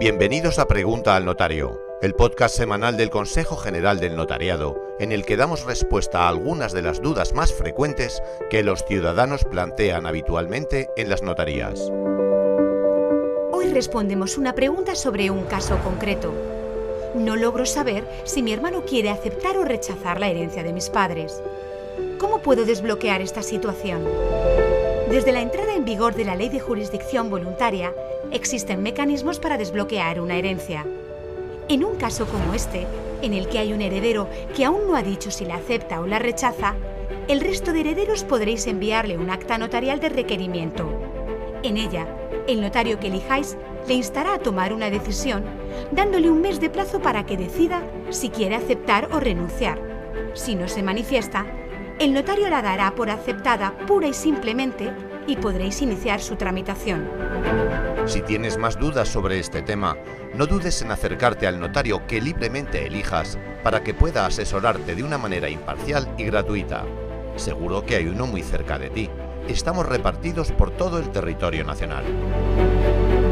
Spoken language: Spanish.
Bienvenidos a Pregunta al Notario, el podcast semanal del Consejo General del Notariado, en el que damos respuesta a algunas de las dudas más frecuentes que los ciudadanos plantean habitualmente en las notarías. Hoy respondemos una pregunta sobre un caso concreto. No logro saber si mi hermano quiere aceptar o rechazar la herencia de mis padres. ¿Cómo puedo desbloquear esta situación? Desde la entrada en vigor de la Ley de Jurisdicción Voluntaria, existen mecanismos para desbloquear una herencia. En un caso como este, en el que hay un heredero que aún no ha dicho si la acepta o la rechaza, el resto de herederos podréis enviarle un acta notarial de requerimiento. En ella, el notario que elijáis le instará a tomar una decisión, dándole un mes de plazo para que decida si quiere aceptar o renunciar. Si no se manifiesta, el notario la dará por aceptada pura y simplemente y podréis iniciar su tramitación. Si tienes más dudas sobre este tema, no dudes en acercarte al notario que libremente elijas para que pueda asesorarte de una manera imparcial y gratuita. Seguro que hay uno muy cerca de ti. Estamos repartidos por todo el territorio nacional.